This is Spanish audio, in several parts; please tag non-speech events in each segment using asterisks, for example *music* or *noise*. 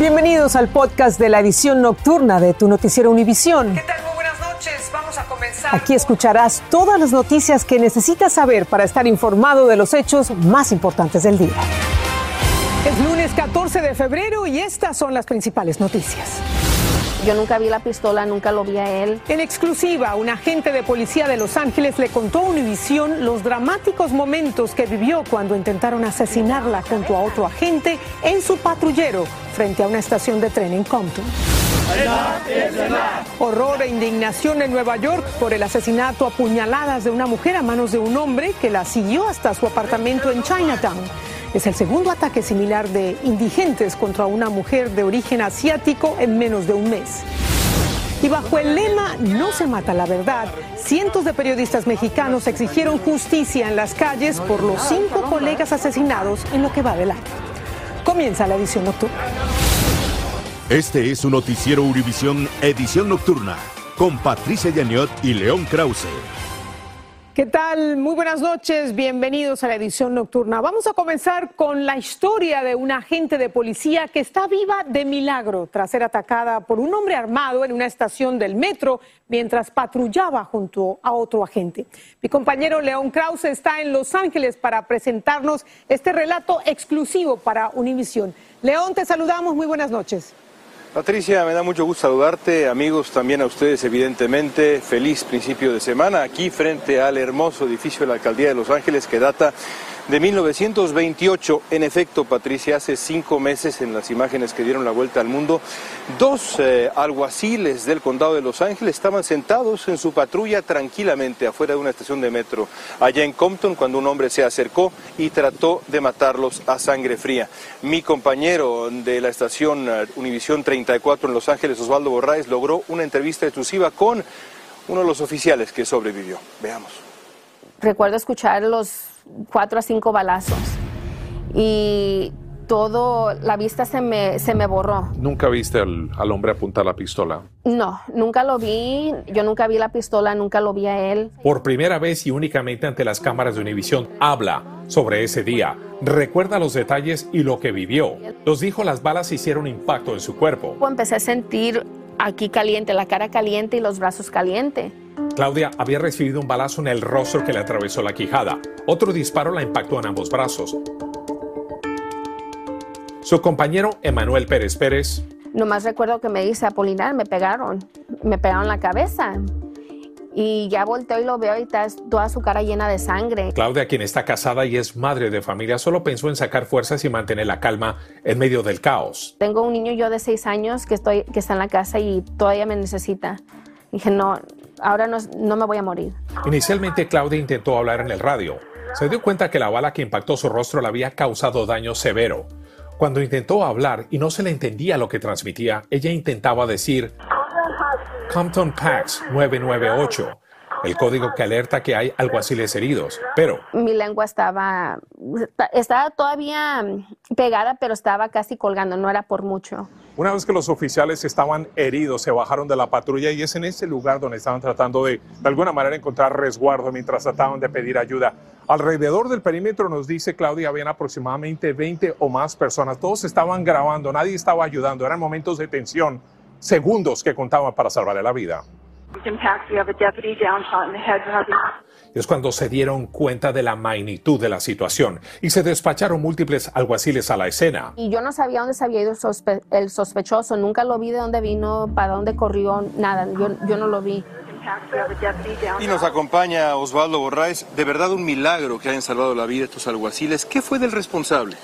Bienvenidos al podcast de la edición nocturna de tu noticiero Univisión. ¿Qué tal? Muy buenas noches. Vamos a comenzar. Aquí escucharás todas las noticias que necesitas saber para estar informado de los hechos más importantes del día. Es lunes 14 de febrero y estas son las principales noticias. Yo nunca vi la pistola, nunca lo vi a él. En exclusiva, un agente de policía de Los Ángeles le contó a Univisión los dramáticos momentos que vivió cuando intentaron asesinarla junto a otro agente en su patrullero frente a una estación de tren en Compton. Horror e indignación en Nueva York por el asesinato a puñaladas de una mujer a manos de un hombre que la siguió hasta su apartamento en Chinatown. Es el segundo ataque similar de indigentes contra una mujer de origen asiático en menos de un mes. Y bajo el lema No se mata la verdad, cientos de periodistas mexicanos exigieron justicia en las calles por los cinco colegas asesinados en lo que va del año. Comienza la edición nocturna. Este es un noticiero Univisión Edición Nocturna con Patricia Yaniot y León Krause. ¿Qué tal? Muy buenas noches, bienvenidos a la edición nocturna. Vamos a comenzar con la historia de una agente de policía que está viva de milagro tras ser atacada por un hombre armado en una estación del metro mientras patrullaba junto a otro agente. Mi compañero León Krause está en Los Ángeles para presentarnos este relato exclusivo para Univisión. León, te saludamos, muy buenas noches. Patricia, me da mucho gusto saludarte, amigos, también a ustedes evidentemente. Feliz principio de semana aquí frente al hermoso edificio de la Alcaldía de Los Ángeles que data de 1928. En efecto, Patricia, hace cinco meses en las imágenes que dieron la vuelta al mundo, dos eh, alguaciles del condado de Los Ángeles estaban sentados en su patrulla tranquilamente afuera de una estación de metro allá en Compton cuando un hombre se acercó y trató de matarlos a sangre fría. Mi compañero de la estación eh, Univisión 34 en Los Ángeles, Osvaldo Borraes, logró una entrevista exclusiva con uno de los oficiales que sobrevivió. Veamos. Recuerdo escuchar los cuatro a cinco balazos y todo, la vista se me, se me borró. ¿Nunca viste al, al, hombre apuntar la pistola? No, nunca lo vi. Yo nunca vi la pistola, nunca lo vi a él. Por primera vez y únicamente ante las cámaras de Univisión, habla sobre ese día. Recuerda los detalles y lo que vivió. Nos dijo las balas hicieron impacto en su cuerpo. Empecé a sentir aquí caliente, la cara caliente y los brazos calientes. Claudia había recibido un balazo en el rostro que le atravesó la quijada. Otro disparo la impactó en ambos brazos. Su compañero Emanuel Pérez Pérez. Nomás recuerdo que me dice Apolinar, me pegaron, me pegaron la cabeza. Y ya volteo y lo veo y está toda su cara llena de sangre. Claudia, quien está casada y es madre de familia, solo pensó en sacar fuerzas y mantener la calma en medio del caos. Tengo un niño yo de seis años que, estoy, que está en la casa y todavía me necesita. Dije, no, ahora no, no me voy a morir. Inicialmente Claudia intentó hablar en el radio. Se dio cuenta que la bala que impactó su rostro le había causado daño severo. Cuando intentó hablar y no se le entendía lo que transmitía, ella intentaba decir Compton Pax 998, el código que alerta que hay alguaciles heridos, pero... Mi lengua estaba, estaba todavía pegada, pero estaba casi colgando, no era por mucho. Una vez que los oficiales estaban heridos, se bajaron de la patrulla y es en ese lugar donde estaban tratando de, de alguna manera, encontrar resguardo mientras trataban de pedir ayuda. Alrededor del perímetro, nos dice Claudia, habían aproximadamente 20 o más personas. Todos estaban grabando, nadie estaba ayudando, eran momentos de tensión, segundos que contaban para salvarle la vida. Es cuando se dieron cuenta de la magnitud de la situación y se despacharon múltiples alguaciles a la escena. Y yo no sabía dónde se había ido sospe el sospechoso, nunca lo vi de dónde vino, para dónde corrió, nada, yo, yo no lo vi. Y nos acompaña Osvaldo Borraes. De verdad un milagro que hayan salvado la vida estos alguaciles. ¿Qué fue del responsable?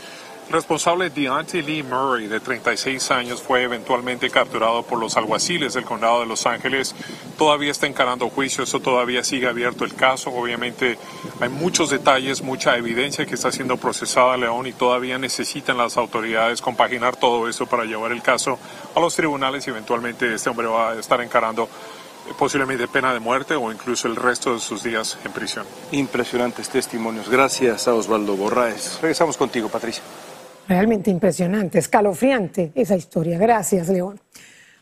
Responsable Deontay Lee Murray, de 36 años, fue eventualmente capturado por los alguaciles del condado de Los Ángeles. Todavía está encarando juicio, eso todavía sigue abierto el caso. Obviamente hay muchos detalles, mucha evidencia que está siendo procesada León y todavía necesitan las autoridades compaginar todo eso para llevar el caso a los tribunales y eventualmente este hombre va a estar encarando posiblemente pena de muerte o incluso el resto de sus días en prisión. Impresionantes testimonios. Gracias a Osvaldo Borraes. Regresamos contigo, Patricia. Realmente impresionante, escalofriante esa historia. Gracias, León.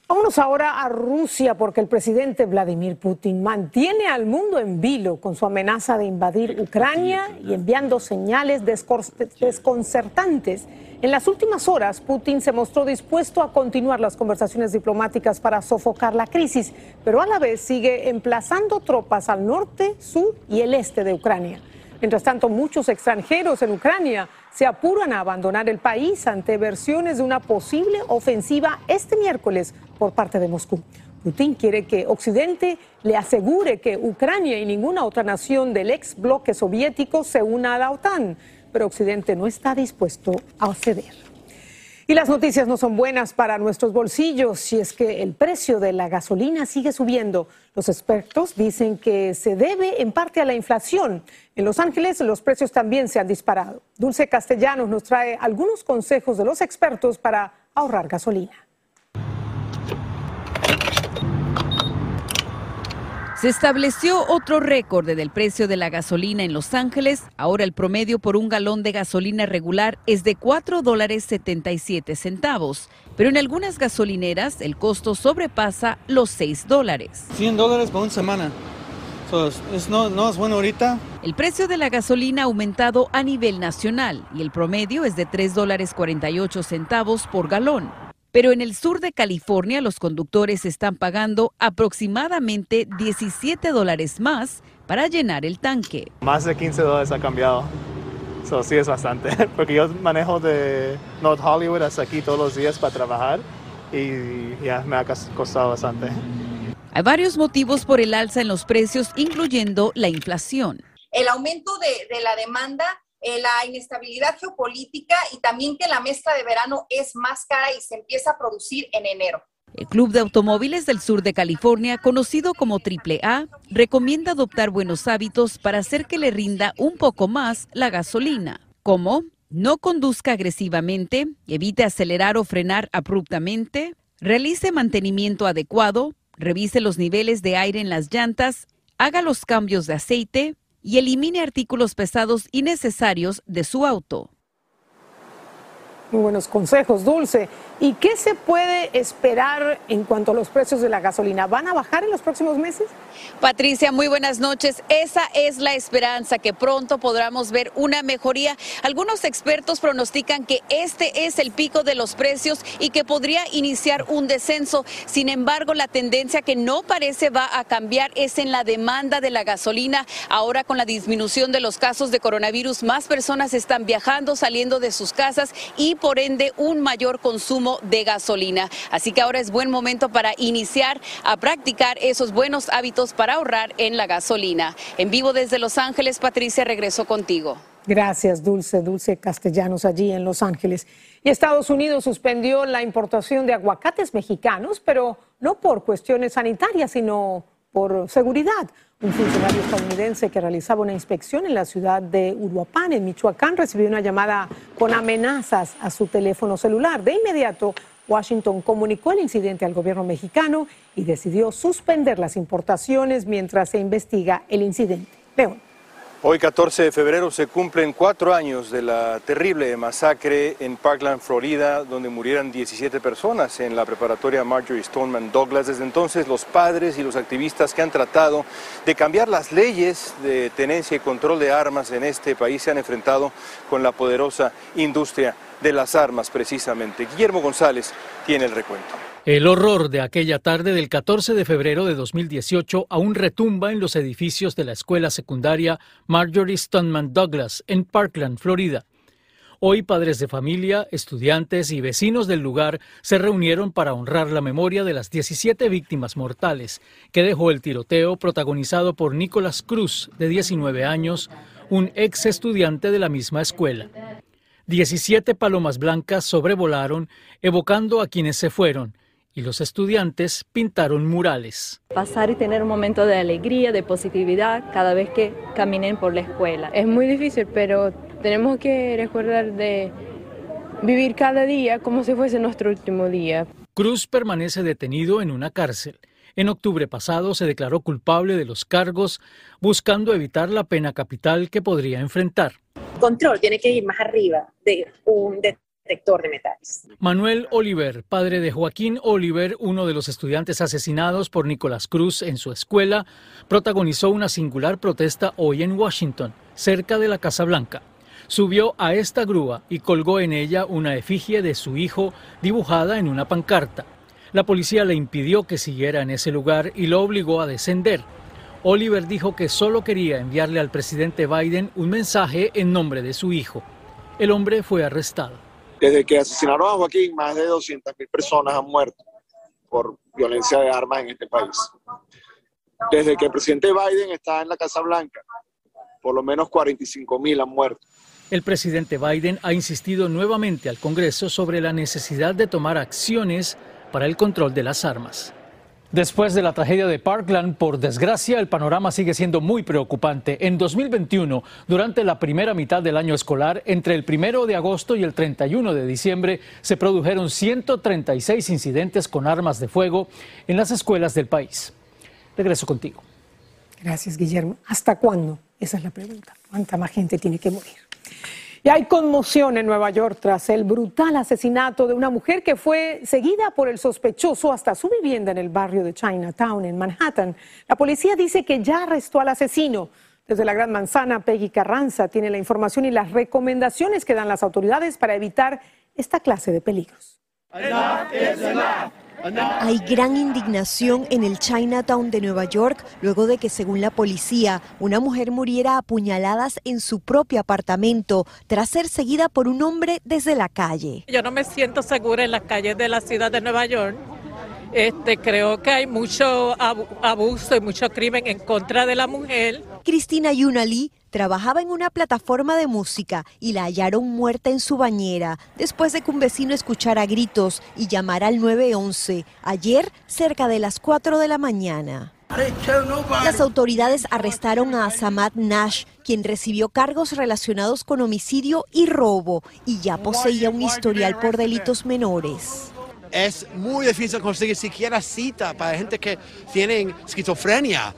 Vámonos ahora a Rusia porque el presidente Vladimir Putin mantiene al mundo en vilo con su amenaza de invadir Ucrania y enviando señales desconcertantes. En las últimas horas, Putin se mostró dispuesto a continuar las conversaciones diplomáticas para sofocar la crisis, pero a la vez sigue emplazando tropas al norte, sur y el este de Ucrania. Mientras tanto, muchos extranjeros en Ucrania se apuran a abandonar el país ante versiones de una posible ofensiva este miércoles por parte de Moscú. Putin quiere que Occidente le asegure que Ucrania y ninguna otra nación del ex bloque soviético se una a la OTAN, pero Occidente no está dispuesto a ceder. Y las noticias no son buenas para nuestros bolsillos si es que el precio de la gasolina sigue subiendo. Los expertos dicen que se debe en parte a la inflación. En Los Ángeles los precios también se han disparado. Dulce Castellanos nos trae algunos consejos de los expertos para ahorrar gasolina. Se estableció otro récord del precio de la gasolina en Los Ángeles. Ahora el promedio por un galón de gasolina regular es de 4 dólares 77 centavos, pero en algunas gasolineras el costo sobrepasa los 6 dólares. 100 dólares por una semana. no, no es bueno ahorita. El precio de la gasolina ha aumentado a nivel nacional y el promedio es de 3 dólares 48 centavos por galón. Pero en el sur de California los conductores están pagando aproximadamente 17 dólares más para llenar el tanque. Más de 15 dólares ha cambiado. Eso sí es bastante, *laughs* porque yo manejo de North Hollywood hasta aquí todos los días para trabajar y ya me ha costado bastante. Hay varios motivos por el alza en los precios, incluyendo la inflación. El aumento de, de la demanda eh, la inestabilidad geopolítica y también que la mezcla de verano es más cara y se empieza a producir en enero. El Club de Automóviles del Sur de California, conocido como AAA, recomienda adoptar buenos hábitos para hacer que le rinda un poco más la gasolina, como no conduzca agresivamente, evite acelerar o frenar abruptamente, realice mantenimiento adecuado, revise los niveles de aire en las llantas, haga los cambios de aceite, y elimine artículos pesados innecesarios de su auto. Muy buenos consejos, Dulce. ¿Y qué se puede esperar en cuanto a los precios de la gasolina? ¿Van a bajar en los próximos meses? Patricia, muy buenas noches. Esa es la esperanza, que pronto podamos ver una mejoría. Algunos expertos pronostican que este es el pico de los precios y que podría iniciar un descenso. Sin embargo, la tendencia que no parece va a cambiar es en la demanda de la gasolina. Ahora con la disminución de los casos de coronavirus, más personas están viajando, saliendo de sus casas y por ende un mayor consumo de gasolina. Así que ahora es buen momento para iniciar a practicar esos buenos hábitos para ahorrar en la gasolina. En vivo desde Los Ángeles, Patricia, regreso contigo. Gracias, Dulce, Dulce Castellanos, allí en Los Ángeles. Y Estados Unidos suspendió la importación de aguacates mexicanos, pero no por cuestiones sanitarias, sino por seguridad. Un funcionario estadounidense que realizaba una inspección en la ciudad de Uruapan, en Michoacán, recibió una llamada con amenazas a su teléfono celular. De inmediato, Washington comunicó el incidente al gobierno mexicano y decidió suspender las importaciones mientras se investiga el incidente. León. Hoy, 14 de febrero, se cumplen cuatro años de la terrible masacre en Parkland, Florida, donde murieron 17 personas en la preparatoria Marjorie Stoneman Douglas. Desde entonces, los padres y los activistas que han tratado de cambiar las leyes de tenencia y control de armas en este país se han enfrentado con la poderosa industria de las armas, precisamente. Guillermo González tiene el recuento. El horror de aquella tarde del 14 de febrero de 2018 aún retumba en los edificios de la escuela secundaria Marjorie Stoneman Douglas en Parkland, Florida. Hoy padres de familia, estudiantes y vecinos del lugar se reunieron para honrar la memoria de las 17 víctimas mortales que dejó el tiroteo protagonizado por Nicolás Cruz, de 19 años, un ex estudiante de la misma escuela. 17 palomas blancas sobrevolaron evocando a quienes se fueron y los estudiantes pintaron murales. Pasar y tener un momento de alegría, de positividad cada vez que caminen por la escuela. Es muy difícil, pero tenemos que recordar de vivir cada día como si fuese nuestro último día. Cruz permanece detenido en una cárcel. En octubre pasado se declaró culpable de los cargos, buscando evitar la pena capital que podría enfrentar. Control tiene que ir más arriba de, un, de Manuel Oliver, padre de Joaquín Oliver, uno de los estudiantes asesinados por Nicolás Cruz en su escuela, protagonizó una singular protesta hoy en Washington, cerca de la Casa Blanca. Subió a esta grúa y colgó en ella una efigie de su hijo dibujada en una pancarta. La policía le impidió que siguiera en ese lugar y lo obligó a descender. Oliver dijo que solo quería enviarle al presidente Biden un mensaje en nombre de su hijo. El hombre fue arrestado. Desde que asesinaron a Joaquín, más de 200.000 personas han muerto por violencia de armas en este país. Desde que el presidente Biden está en la Casa Blanca, por lo menos 45.000 han muerto. El presidente Biden ha insistido nuevamente al Congreso sobre la necesidad de tomar acciones para el control de las armas. Después de la tragedia de Parkland, por desgracia, el panorama sigue siendo muy preocupante. En 2021, durante la primera mitad del año escolar, entre el 1 de agosto y el 31 de diciembre, se produjeron 136 incidentes con armas de fuego en las escuelas del país. Regreso contigo. Gracias, Guillermo. ¿Hasta cuándo? Esa es la pregunta. ¿Cuánta más gente tiene que morir? Y hay conmoción en Nueva York tras el brutal asesinato de una mujer que fue seguida por el sospechoso hasta su vivienda en el barrio de Chinatown, en Manhattan. La policía dice que ya arrestó al asesino. Desde la Gran Manzana, Peggy Carranza tiene la información y las recomendaciones que dan las autoridades para evitar esta clase de peligros. Hay gran indignación en el Chinatown de Nueva York luego de que, según la policía, una mujer muriera a puñaladas en su propio apartamento tras ser seguida por un hombre desde la calle. Yo no me siento segura en las calles de la ciudad de Nueva York. Este, creo que hay mucho abuso y mucho crimen en contra de la mujer. Cristina Yunali trabajaba en una plataforma de música y la hallaron muerta en su bañera después de que un vecino escuchara gritos y llamara al 911 ayer cerca de las 4 de la mañana. Las autoridades arrestaron a Samad Nash, quien recibió cargos relacionados con homicidio y robo y ya poseía un historial por delitos menores es muy difícil conseguir siquiera cita para gente que tienen esquizofrenia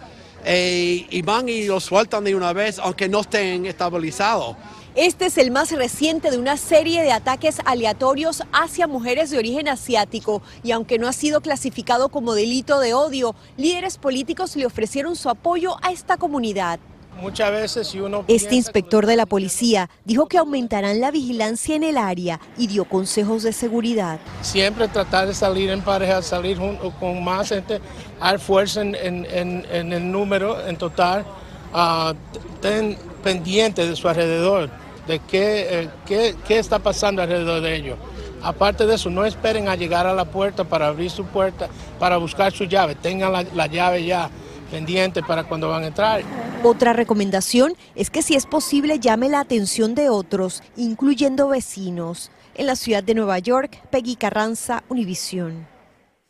eh, y van y lo sueltan de una vez aunque no estén estabilizados. Este es el más reciente de una serie de ataques aleatorios hacia mujeres de origen asiático y aunque no ha sido clasificado como delito de odio, líderes políticos le ofrecieron su apoyo a esta comunidad. Muchas veces si uno Este inspector de la policía dijo que aumentarán la vigilancia en el área y dio consejos de seguridad. Siempre tratar de salir en pareja, salir junto con más gente, dar fuerza en, el número en total, uh, ten pendiente de su alrededor, de qué, eh, qué, está pasando alrededor de ellos. Aparte de eso, no esperen a llegar a la puerta para abrir su puerta, para buscar su llave, tengan la llave ya pendiente para cuando van a entrar. Otra recomendación es que si es posible llame la atención de otros, incluyendo vecinos. En la ciudad de Nueva York, Peggy Carranza, Univisión.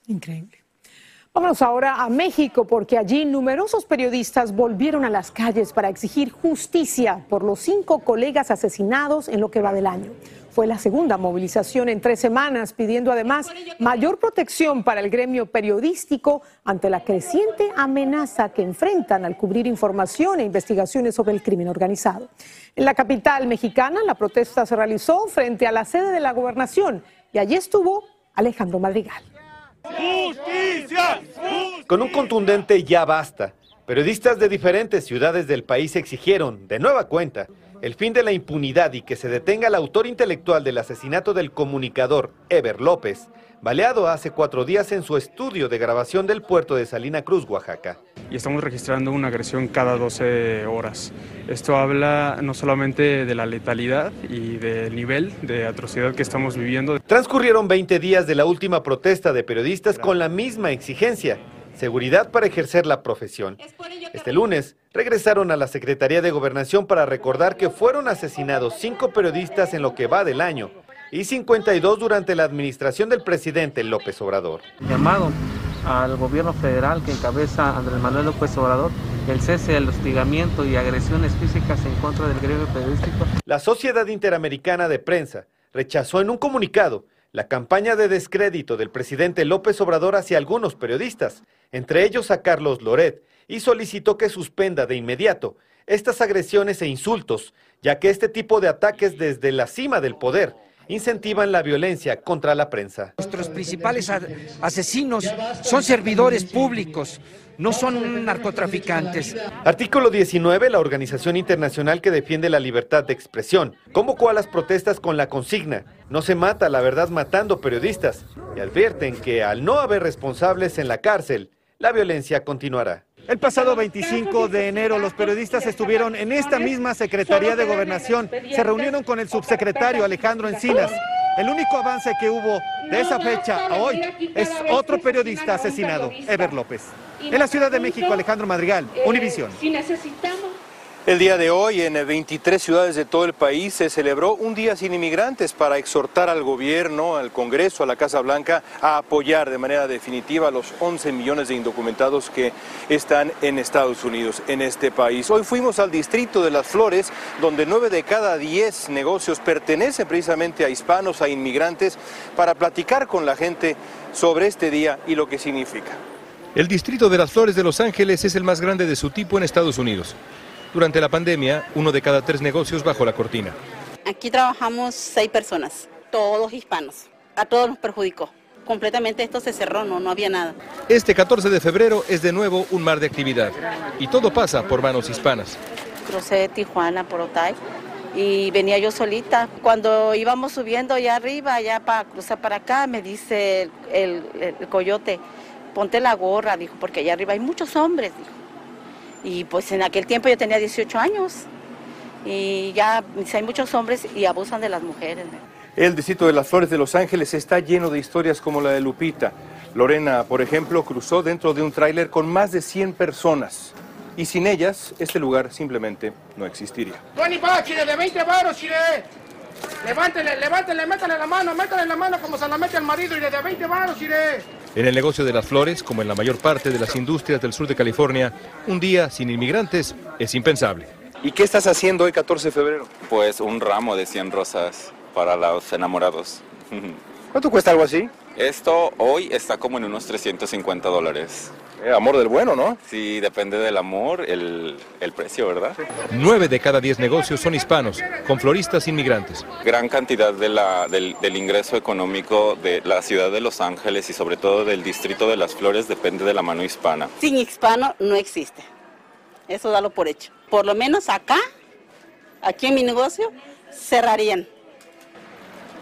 Increíble. Vámonos ahora a México porque allí numerosos periodistas volvieron a las calles para exigir justicia por los cinco colegas asesinados en lo que va del año. Fue la segunda movilización en tres semanas, pidiendo además mayor protección para el gremio periodístico ante la creciente amenaza que enfrentan al cubrir información e investigaciones sobre el crimen organizado. En la capital mexicana, la protesta se realizó frente a la sede de la gobernación y allí estuvo Alejandro Madrigal. ¡Justicia! Con un contundente ya basta, periodistas de diferentes ciudades del país exigieron, de nueva cuenta, el fin de la impunidad y que se detenga al autor intelectual del asesinato del comunicador Ever López, baleado hace cuatro días en su estudio de grabación del puerto de Salina Cruz, Oaxaca. Y estamos registrando una agresión cada 12 horas. Esto habla no solamente de la letalidad y del nivel de atrocidad que estamos viviendo. Transcurrieron 20 días de la última protesta de periodistas con la misma exigencia seguridad para ejercer la profesión. Este lunes regresaron a la Secretaría de Gobernación para recordar que fueron asesinados cinco periodistas en lo que va del año y 52 durante la administración del presidente López Obrador. Llamado al gobierno federal que encabeza Andrés Manuel López Obrador el cese del hostigamiento y agresiones físicas en contra del gremio periodístico. La Sociedad Interamericana de Prensa rechazó en un comunicado la campaña de descrédito del presidente López Obrador hacia algunos periodistas, entre ellos a Carlos Loret, y solicitó que suspenda de inmediato estas agresiones e insultos, ya que este tipo de ataques desde la cima del poder incentivan la violencia contra la prensa. Nuestros principales asesinos son servidores públicos, no son narcotraficantes. Artículo 19, la organización internacional que defiende la libertad de expresión, convocó a las protestas con la consigna, no se mata la verdad matando periodistas, y advierten que al no haber responsables en la cárcel, la violencia continuará. El pasado 25 de enero los periodistas estuvieron en esta misma Secretaría de Gobernación, se reunieron con el subsecretario Alejandro Encinas. El único avance que hubo de esa fecha a hoy es otro periodista asesinado, Ever López. En la Ciudad de México, Alejandro Madrigal, Univisión. Si necesitamos el día de hoy en 23 ciudades de todo el país se celebró un día sin inmigrantes para exhortar al gobierno, al Congreso, a la Casa Blanca a apoyar de manera definitiva a los 11 millones de indocumentados que están en Estados Unidos, en este país. Hoy fuimos al distrito de Las Flores, donde 9 de cada 10 negocios pertenecen precisamente a hispanos, a inmigrantes, para platicar con la gente sobre este día y lo que significa. El distrito de Las Flores de Los Ángeles es el más grande de su tipo en Estados Unidos. Durante la pandemia, uno de cada tres negocios bajó la cortina. Aquí trabajamos seis personas, todos hispanos. A todos nos perjudicó. Completamente esto se cerró, no, no había nada. Este 14 de febrero es de nuevo un mar de actividad y todo pasa por manos hispanas. Crucé de Tijuana por Otay y venía yo solita. Cuando íbamos subiendo allá arriba, ya para cruzar para acá, me dice el, el coyote, ponte la gorra, dijo, porque allá arriba hay muchos hombres, dijo. Y pues en aquel tiempo yo tenía 18 años y ya hay muchos hombres y abusan de las mujeres. El distrito de las Flores de Los Ángeles está lleno de historias como la de Lupita. Lorena, por ejemplo, cruzó dentro de un tráiler con más de 100 personas. Y sin ellas, este lugar simplemente no existiría. 20 bucks, Chile, de 20 baros, Chile. Levántele, levántele, métale la mano, métale la mano como se la mete el marido y de 20 baros, Chile. En el negocio de las flores, como en la mayor parte de las industrias del sur de California, un día sin inmigrantes es impensable. ¿Y qué estás haciendo hoy 14 de febrero? Pues un ramo de 100 rosas para los enamorados. ¿Cuánto cuesta algo así? Esto hoy está como en unos 350 dólares. Eh, amor del bueno, ¿no? Sí, depende del amor, el, el precio, ¿verdad? Nueve de cada diez negocios son hispanos, con floristas inmigrantes. Gran cantidad de la, del, del ingreso económico de la ciudad de Los Ángeles y sobre todo del distrito de Las Flores depende de la mano hispana. Sin hispano no existe. Eso dalo por hecho. Por lo menos acá, aquí en mi negocio, cerrarían.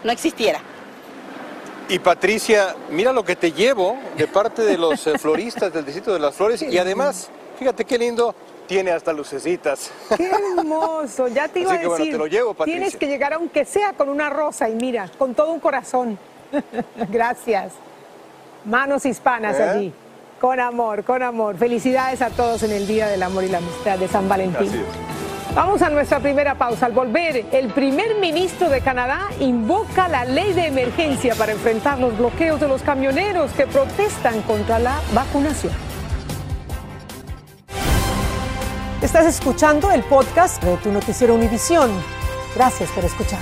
No existiera. Y Patricia, mira lo que te llevo de parte de los eh, floristas del distrito de las flores y además, fíjate qué lindo, tiene hasta lucecitas. Qué hermoso, ya te iba Así que, a bueno, decir. te lo llevo, Patricia. Tienes que llegar aunque sea con una rosa y mira, con todo un corazón. *laughs* Gracias. Manos hispanas ¿Eh? allí. Con amor, con amor. Felicidades a todos en el Día del Amor y la Amistad de San Valentín. Así es. Vamos a nuestra primera pausa. Al volver, el primer ministro de Canadá invoca la ley de emergencia para enfrentar los bloqueos de los camioneros que protestan contra la vacunación. Estás escuchando el podcast de tu noticiero Univisión. Gracias por escuchar.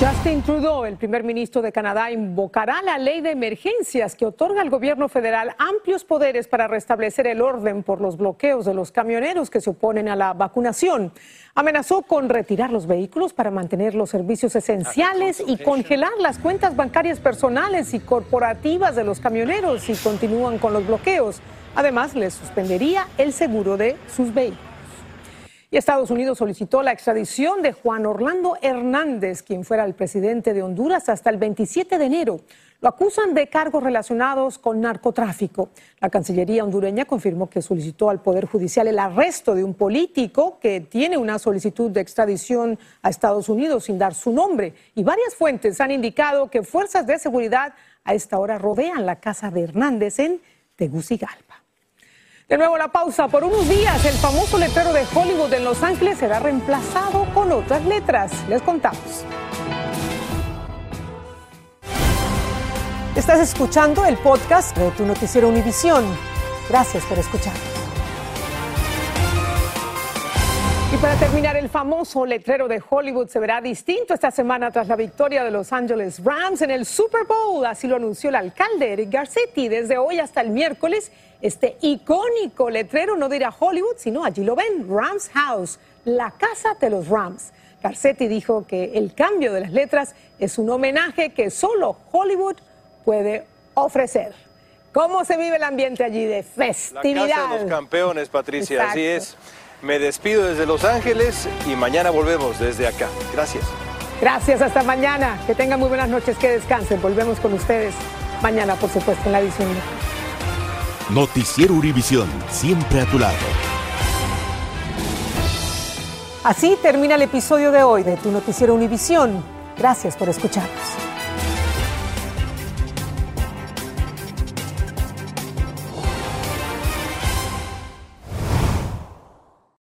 Justin Trudeau, el primer ministro de Canadá, invocará la ley de emergencias que otorga al gobierno federal amplios poderes para restablecer el orden por los bloqueos de los camioneros que se oponen a la vacunación. Amenazó con retirar los vehículos para mantener los servicios esenciales y congelar las cuentas bancarias personales y corporativas de los camioneros si continúan con los bloqueos. Además, les suspendería el seguro de sus vehículos. Y Estados Unidos solicitó la extradición de Juan Orlando Hernández, quien fuera el presidente de Honduras hasta el 27 de enero. Lo acusan de cargos relacionados con narcotráfico. La Cancillería hondureña confirmó que solicitó al Poder Judicial el arresto de un político que tiene una solicitud de extradición a Estados Unidos sin dar su nombre. Y varias fuentes han indicado que fuerzas de seguridad a esta hora rodean la casa de Hernández en Tegucigalpa. De nuevo la pausa. Por unos días el famoso letrero de Hollywood en Los Ángeles será reemplazado con otras letras. Les contamos. Estás escuchando el podcast de tu noticiero Univisión. Gracias por escuchar. Para terminar, el famoso letrero de Hollywood se verá distinto esta semana tras la victoria de Los Angeles Rams en el Super Bowl. Así lo anunció el alcalde Eric Garcetti. Desde hoy hasta el miércoles, este icónico letrero no dirá Hollywood, sino allí lo ven, Rams House, la casa de los Rams. Garcetti dijo que el cambio de las letras es un homenaje que solo Hollywood puede ofrecer. ¿Cómo se vive el ambiente allí de festividad? La casa de los campeones, Patricia, así es. Me despido desde Los Ángeles y mañana volvemos desde acá. Gracias. Gracias, hasta mañana. Que tengan muy buenas noches, que descansen. Volvemos con ustedes mañana, por supuesto, en la edición. Noticiero Univisión, siempre a tu lado. Así termina el episodio de hoy de Tu Noticiero Univisión. Gracias por escucharnos.